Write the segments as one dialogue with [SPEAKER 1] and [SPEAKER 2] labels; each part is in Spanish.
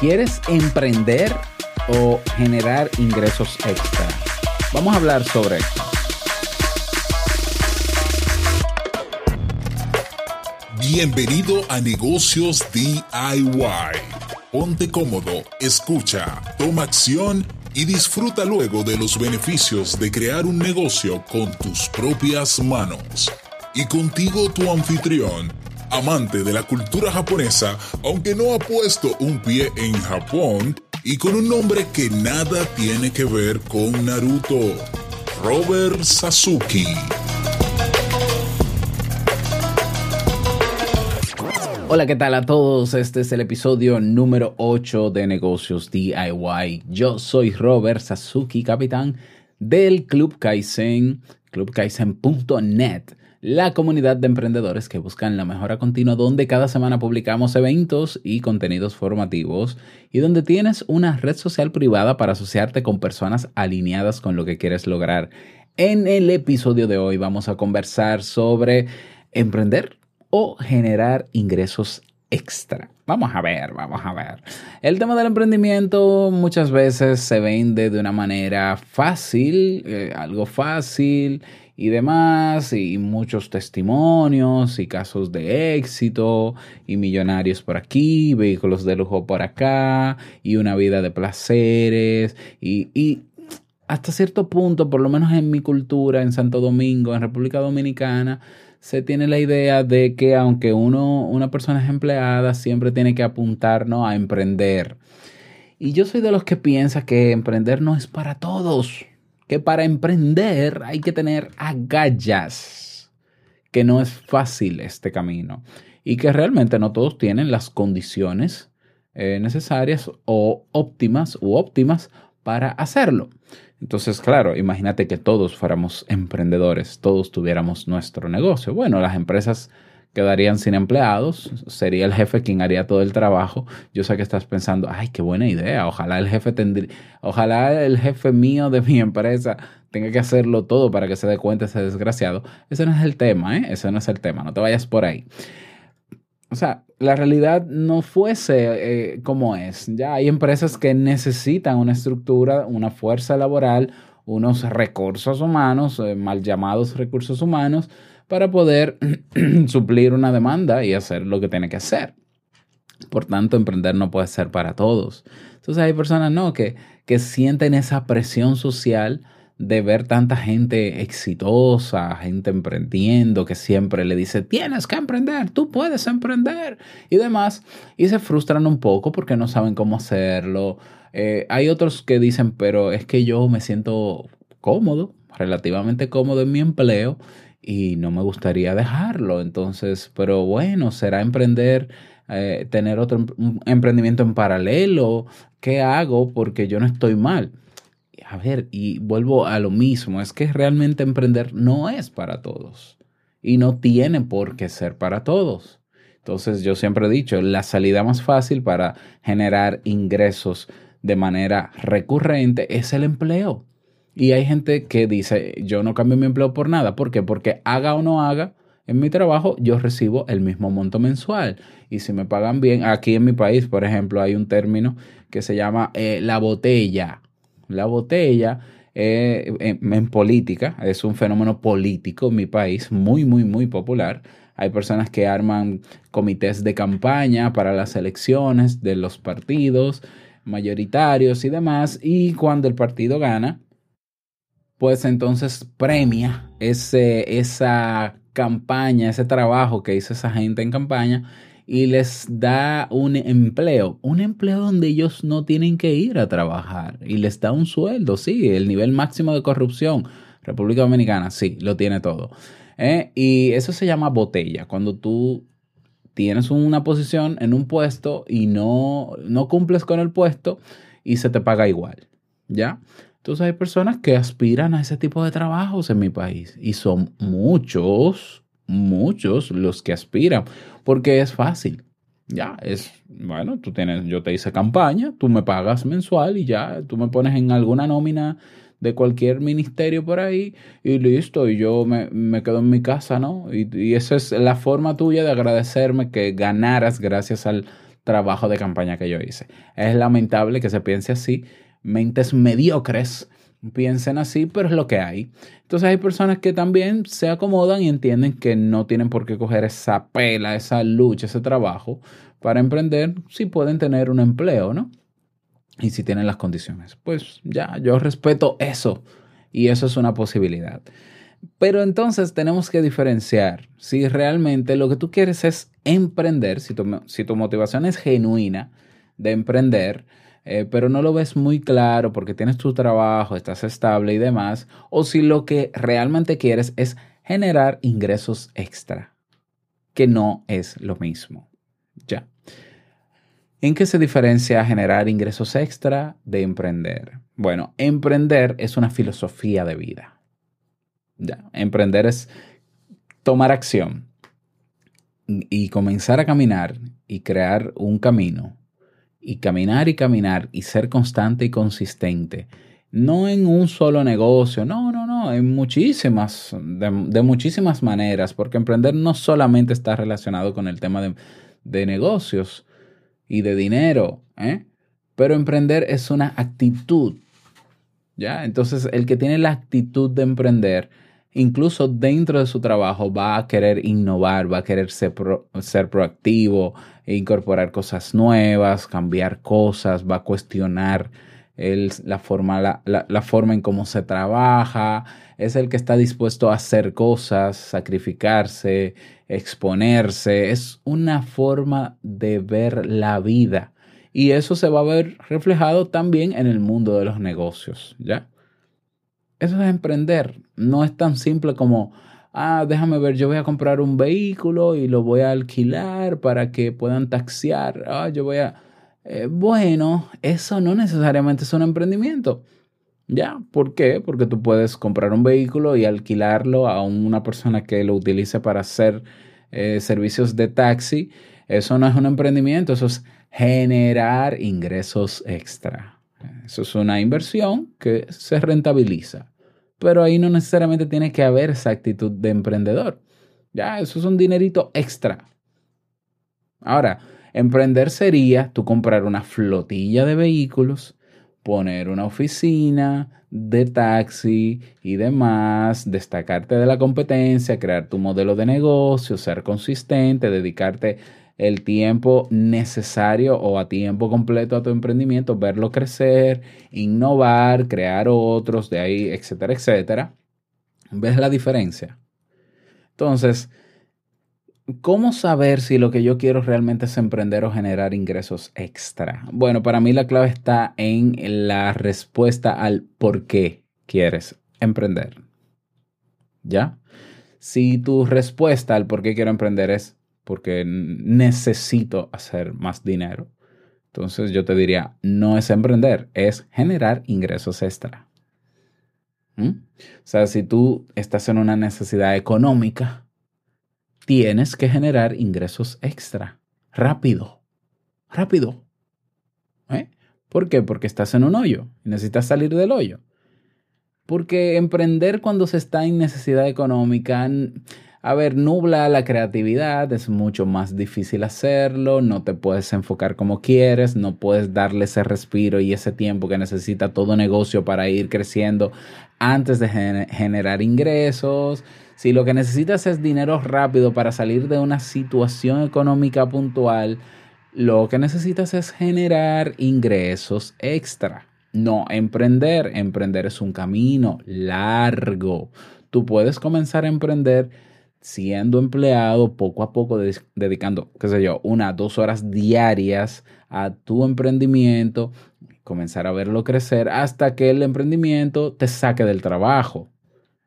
[SPEAKER 1] ¿Quieres emprender o generar ingresos extra? Vamos a hablar sobre esto.
[SPEAKER 2] Bienvenido a Negocios DIY. Ponte cómodo, escucha, toma acción y disfruta luego de los beneficios de crear un negocio con tus propias manos. Y contigo tu anfitrión, amante de la cultura japonesa, aunque no ha puesto un pie en Japón, y con un nombre que nada tiene que ver con Naruto, Robert Sasuke.
[SPEAKER 1] Hola, ¿qué tal a todos? Este es el episodio número 8 de Negocios DIY. Yo soy Robert Sasuki, capitán del Club Kaizen, clubkaizen.net, la comunidad de emprendedores que buscan la mejora continua, donde cada semana publicamos eventos y contenidos formativos y donde tienes una red social privada para asociarte con personas alineadas con lo que quieres lograr. En el episodio de hoy vamos a conversar sobre emprender o generar ingresos extra. Vamos a ver, vamos a ver. El tema del emprendimiento muchas veces se vende de una manera fácil, eh, algo fácil y demás, y muchos testimonios y casos de éxito, y millonarios por aquí, vehículos de lujo por acá, y una vida de placeres, y, y hasta cierto punto, por lo menos en mi cultura, en Santo Domingo, en República Dominicana, se tiene la idea de que aunque uno, una persona es empleada, siempre tiene que apuntar a emprender. Y yo soy de los que piensa que emprender no es para todos, que para emprender hay que tener agallas, que no es fácil este camino y que realmente no todos tienen las condiciones eh, necesarias o óptimas u óptimas para hacerlo. Entonces, claro, imagínate que todos fuéramos emprendedores, todos tuviéramos nuestro negocio. Bueno, las empresas quedarían sin empleados, sería el jefe quien haría todo el trabajo. Yo sé que estás pensando, ay, qué buena idea, ojalá el jefe tendría, ojalá el jefe mío de mi empresa tenga que hacerlo todo para que se dé cuenta ese desgraciado. Ese no es el tema, ¿eh? Ese no es el tema, no te vayas por ahí o sea, la realidad no fuese eh, como es. Ya hay empresas que necesitan una estructura, una fuerza laboral, unos recursos humanos, eh, mal llamados recursos humanos, para poder suplir una demanda y hacer lo que tiene que hacer. Por tanto, emprender no puede ser para todos. Entonces hay personas no que, que sienten esa presión social de ver tanta gente exitosa, gente emprendiendo, que siempre le dice, tienes que emprender, tú puedes emprender y demás, y se frustran un poco porque no saben cómo hacerlo. Eh, hay otros que dicen, pero es que yo me siento cómodo, relativamente cómodo en mi empleo y no me gustaría dejarlo. Entonces, pero bueno, será emprender. Eh, tener otro em, emprendimiento en paralelo, ¿qué hago? Porque yo no estoy mal a ver, y vuelvo a lo mismo, es que realmente emprender no es para todos y no tiene por qué ser para todos. Entonces yo siempre he dicho, la salida más fácil para generar ingresos de manera recurrente es el empleo. Y hay gente que dice, yo no cambio mi empleo por nada. ¿Por qué? Porque haga o no haga, en mi trabajo yo recibo el mismo monto mensual. Y si me pagan bien, aquí en mi país, por ejemplo, hay un término que se llama eh, la botella. La botella eh, en, política es un fenómeno político en mi país muy, muy, muy popular. Hay personas que arman comités de campaña para las elecciones de los partidos mayoritarios y demás. Y cuando el partido gana, pues entonces premia ese, esa campaña, ese trabajo que hizo esa gente en campaña y les da un empleo, un empleo donde ellos no tienen que ir a trabajar y les da un sueldo, sí, el nivel máximo de corrupción. República Dominicana, sí, lo tiene todo. ¿eh? Y eso se llama botella, cuando tú tienes una posición en un puesto y no, no cumples con el puesto y se te paga igual, ¿ya? Entonces hay personas que aspiran a ese tipo de trabajos en mi país y son muchos, muchos los que aspiran, porque es fácil. Ya, es, bueno, tú tienes, yo te hice campaña, tú me pagas mensual y ya, tú me pones en alguna nómina de cualquier ministerio por ahí y listo, y yo me, me quedo en mi casa, ¿no? Y, y esa es la forma tuya de agradecerme que ganaras gracias al trabajo de campaña que yo hice. Es lamentable que se piense así, mentes mediocres piensen así, pero es lo que hay. Entonces hay personas que también se acomodan y entienden que no tienen por qué coger esa pela, esa lucha, ese trabajo para emprender si pueden tener un empleo, ¿no? Y si tienen las condiciones. Pues ya, yo respeto eso y eso es una posibilidad. Pero entonces tenemos que diferenciar si realmente lo que tú quieres es emprender, si tu, si tu motivación es genuina de emprender, eh, pero no lo ves muy claro porque tienes tu trabajo, estás estable y demás, o si lo que realmente quieres es generar ingresos extra, que no es lo mismo. Ya. ¿En qué se diferencia generar ingresos extra de emprender? Bueno, emprender es una filosofía de vida. Ya, emprender es tomar acción y comenzar a caminar y crear un camino y caminar y caminar y ser constante y consistente. No en un solo negocio, no, no, no, en muchísimas, de, muchísimas maneras, porque emprender no solamente está relacionado con el tema de, de negocios y de dinero, ¿eh? pero emprender es una actitud, ¿ya? Entonces, el que tiene la actitud de emprender, incluso dentro de su trabajo, va a querer innovar, va a querer ser, proactivo, incorporar cosas nuevas, cambiar cosas, va a cuestionar la, forma, la, forma en cómo se trabaja, es el que está dispuesto a hacer cosas, sacrificarse, exponerse, es una forma de ver la vida. Y eso se va a ver reflejado también en el mundo de los negocios, ¿ya? Eso es emprender. No es tan simple como, ah, déjame ver, yo voy a comprar un vehículo y lo voy a alquilar para que puedan taxiar. Ah, yo voy a... Eh, bueno, eso no necesariamente es un emprendimiento. ¿Ya? ¿Por qué? Porque tú puedes comprar un vehículo y alquilarlo a una persona que lo utilice para hacer eh, servicios de taxi. Eso no es un emprendimiento, eso es generar ingresos extra. Eso es una inversión que se rentabiliza pero ahí no necesariamente tiene que haber esa actitud de emprendedor. Ya, eso es un dinerito extra. Ahora, emprender sería tú comprar una flotilla de vehículos, poner una oficina de taxi y demás, destacarte de la competencia, crear tu modelo de negocio, ser consistente, dedicarte el tiempo necesario o a tiempo completo a tu emprendimiento, verlo crecer, innovar, crear otros, de ahí, etcétera, etcétera. ¿Ves la diferencia? Entonces, ¿cómo saber si lo que yo quiero realmente es emprender o generar ingresos extra? Bueno, para mí la clave está en la respuesta al por qué quieres emprender. ¿Ya? Si tu respuesta al por qué quiero emprender es porque necesito hacer más dinero. Entonces yo te diría, no es emprender, es generar ingresos extra. ¿Mm? O sea, si tú estás en una necesidad económica, tienes que generar ingresos extra. Rápido. Rápido. ¿Eh? ¿Por qué? Porque estás en un hoyo y necesitas salir del hoyo. Porque emprender cuando se está en necesidad económica a ver, nubla la creatividad, es mucho más difícil hacerlo, no te puedes enfocar como quieres, no puedes darle ese respiro y ese tiempo que necesita todo negocio para ir creciendo antes de generar ingresos. Si lo que necesitas es dinero rápido para salir de una situación económica puntual, lo que necesitas es generar ingresos extra. No emprender. Emprender es un camino largo. Tú puedes comenzar a emprender siendo empleado, poco a poco dedicando, qué sé yo, una, dos horas diarias a tu emprendimiento, comenzar a verlo crecer hasta que el emprendimiento te saque del trabajo,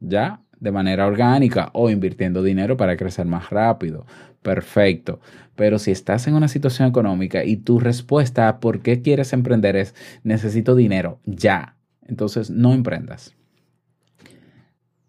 [SPEAKER 1] ¿ya? De manera orgánica o invirtiendo dinero para crecer más rápido. Perfecto. Pero si estás en una situación económica y tu respuesta a por qué quieres emprender es necesito dinero ya, entonces no emprendas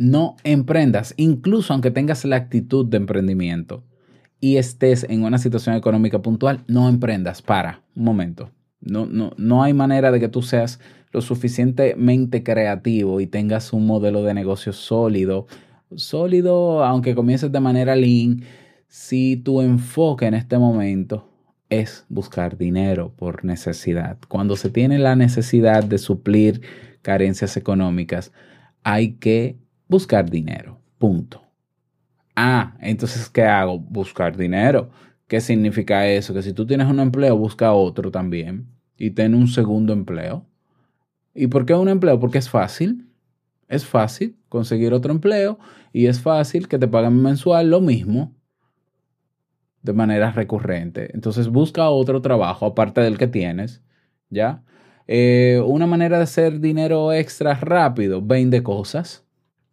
[SPEAKER 1] no emprendas, incluso aunque tengas la actitud de emprendimiento y estés en una situación económica puntual, no emprendas, para un momento. No, no, no hay manera de que tú seas lo suficientemente creativo y tengas un modelo de negocio sólido. Sólido, aunque comiences de manera lean, si tu enfoque en este momento es buscar dinero por necesidad. Cuando se tiene la necesidad de suplir carencias económicas, hay que buscar dinero. Punto. Ah, entonces, ¿qué hago? Buscar dinero. ¿Qué significa eso? Que si tú tienes un empleo, busca otro también y ten un segundo empleo. ¿Y por qué un empleo? Porque es fácil. Es fácil conseguir otro empleo y es fácil que te paguen mensual lo mismo de manera recurrente. Entonces busca otro trabajo aparte del que tienes, ¿ya? Eh, una manera de hacer dinero extra rápido, vende cosas.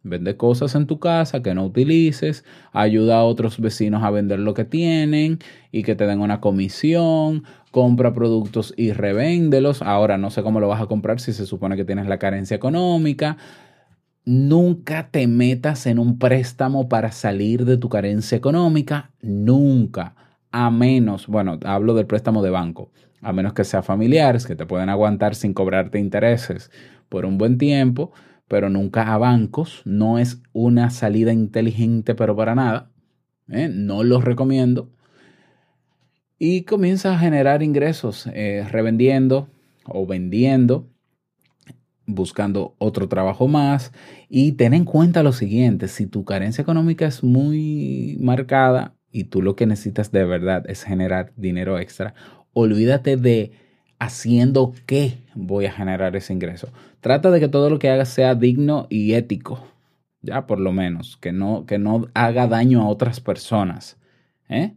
[SPEAKER 1] Vende cosas en tu casa que no utilices, ayuda a otros vecinos a vender lo que tienen y que te den una comisión, compra productos y revéndelos. Ahora no sé cómo lo vas a comprar si se supone que tienes la carencia económica. Nunca te metas en un préstamo para salir de tu carencia económica, nunca, a menos, bueno, hablo del préstamo de banco, a menos que sea familiares, que te pueden aguantar sin cobrarte intereses por un buen tiempo, pero nunca a bancos, no es una salida inteligente, pero para nada, ¿eh? no los recomiendo. Y comienza a generar ingresos eh, revendiendo o vendiendo buscando otro trabajo más y ten en cuenta lo siguiente, si tu carencia económica es muy marcada y tú lo que necesitas de verdad es generar dinero extra, olvídate de haciendo qué voy a generar ese ingreso. Trata de que todo lo que hagas sea digno y ético, ya por lo menos, que no, que no haga daño a otras personas, ¿eh?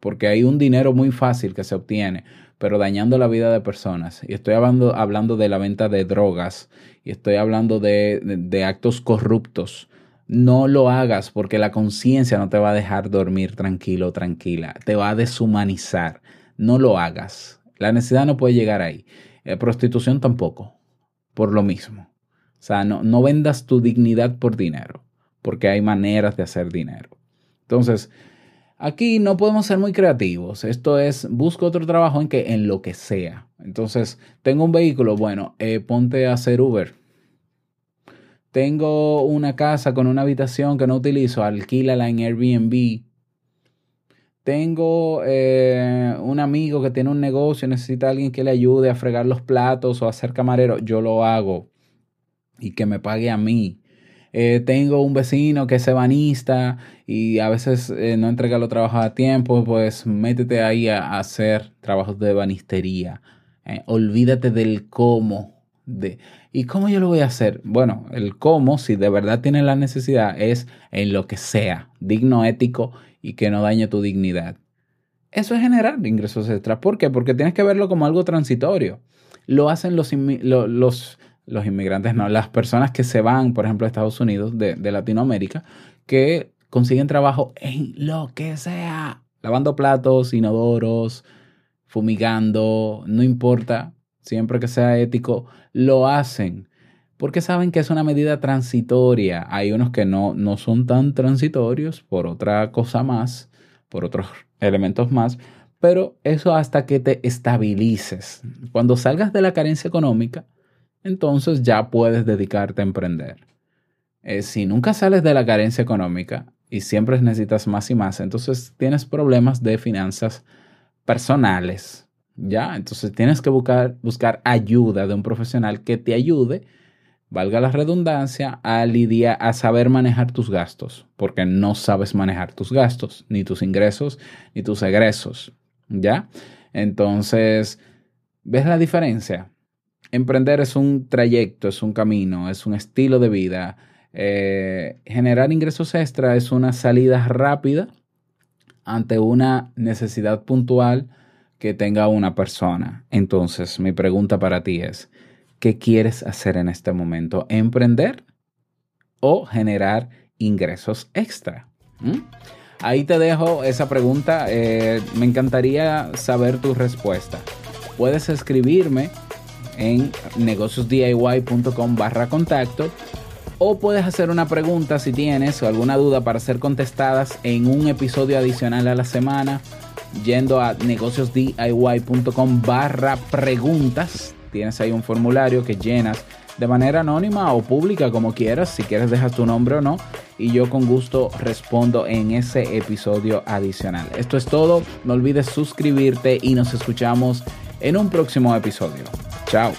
[SPEAKER 1] porque hay un dinero muy fácil que se obtiene pero dañando la vida de personas. Y estoy hablando, hablando de la venta de drogas y estoy hablando de, de actos corruptos. No lo hagas porque la conciencia no te va a dejar dormir tranquilo, tranquila. Te va a deshumanizar. No lo hagas. La necesidad no puede llegar ahí. Eh, prostitución tampoco. Por lo mismo. O sea, no, no vendas tu dignidad por dinero. Porque hay maneras de hacer dinero. Entonces, Aquí no podemos ser muy creativos. Esto es, busco otro trabajo en que en lo que sea. Entonces, tengo un vehículo, bueno, eh, ponte a hacer Uber. Tengo una casa con una habitación que no utilizo, alquílala en Airbnb. Tengo eh, un amigo que tiene un negocio, necesita alguien que le ayude a fregar los platos o a ser camarero, yo lo hago y que me pague a mí. Eh, tengo un vecino que es ebanista y a veces eh, no entrega los trabajos a tiempo, pues métete ahí a, hacer trabajos de ebanistería. Olvídate del cómo. De, ¿Y cómo yo lo voy a hacer? Bueno, el cómo, si de verdad tienes la necesidad, es en lo que sea, digno, ético y que no dañe tu dignidad. Eso es generar ingresos extras. ¿Por qué? Porque tienes que verlo como algo transitorio. Lo hacen los, los los inmigrantes no, las personas que se van, por ejemplo, a Estados Unidos de, Latinoamérica, que consiguen trabajo en lo que sea, lavando platos, inodoros, fumigando, no importa, siempre que sea ético, lo hacen. Porque saben que es una medida transitoria. Hay unos que no, no son tan transitorios por otra cosa más, por otros elementos más, pero eso hasta que te estabilices. Cuando salgas de la carencia económica, entonces ya puedes dedicarte a emprender. Eh, si nunca sales de la carencia económica y siempre necesitas más y más, entonces tienes problemas de finanzas personales, ¿ya? Entonces tienes que buscar, buscar ayuda de un profesional que te ayude, valga la redundancia, a lidiar, a saber manejar tus gastos, porque no sabes manejar tus gastos, ni tus ingresos, ni tus egresos, ¿ya? Entonces, ¿ves la diferencia? emprender es un trayecto, es un camino, es un estilo de vida. Eh, generar ingresos extra es una salida rápida ante una necesidad puntual que tenga una persona. Entonces, mi pregunta para ti es, ¿qué quieres hacer en este momento? ¿Emprender o generar ingresos extra? ¿Mm? Ahí te dejo esa pregunta. Eh, me encantaría saber tu respuesta. Puedes escribirme en negociosdiy.com barra contacto o puedes hacer una pregunta si tienes alguna duda para ser contestadas en un episodio adicional a la semana yendo a negociosdiy.com barra preguntas. Tienes ahí un formulario que llenas de manera anónima o pública como quieras, si quieres dejas tu nombre o no y yo con gusto respondo en ese episodio adicional. Esto es todo, no olvides suscribirte y nos escuchamos en un próximo episodio. Chao.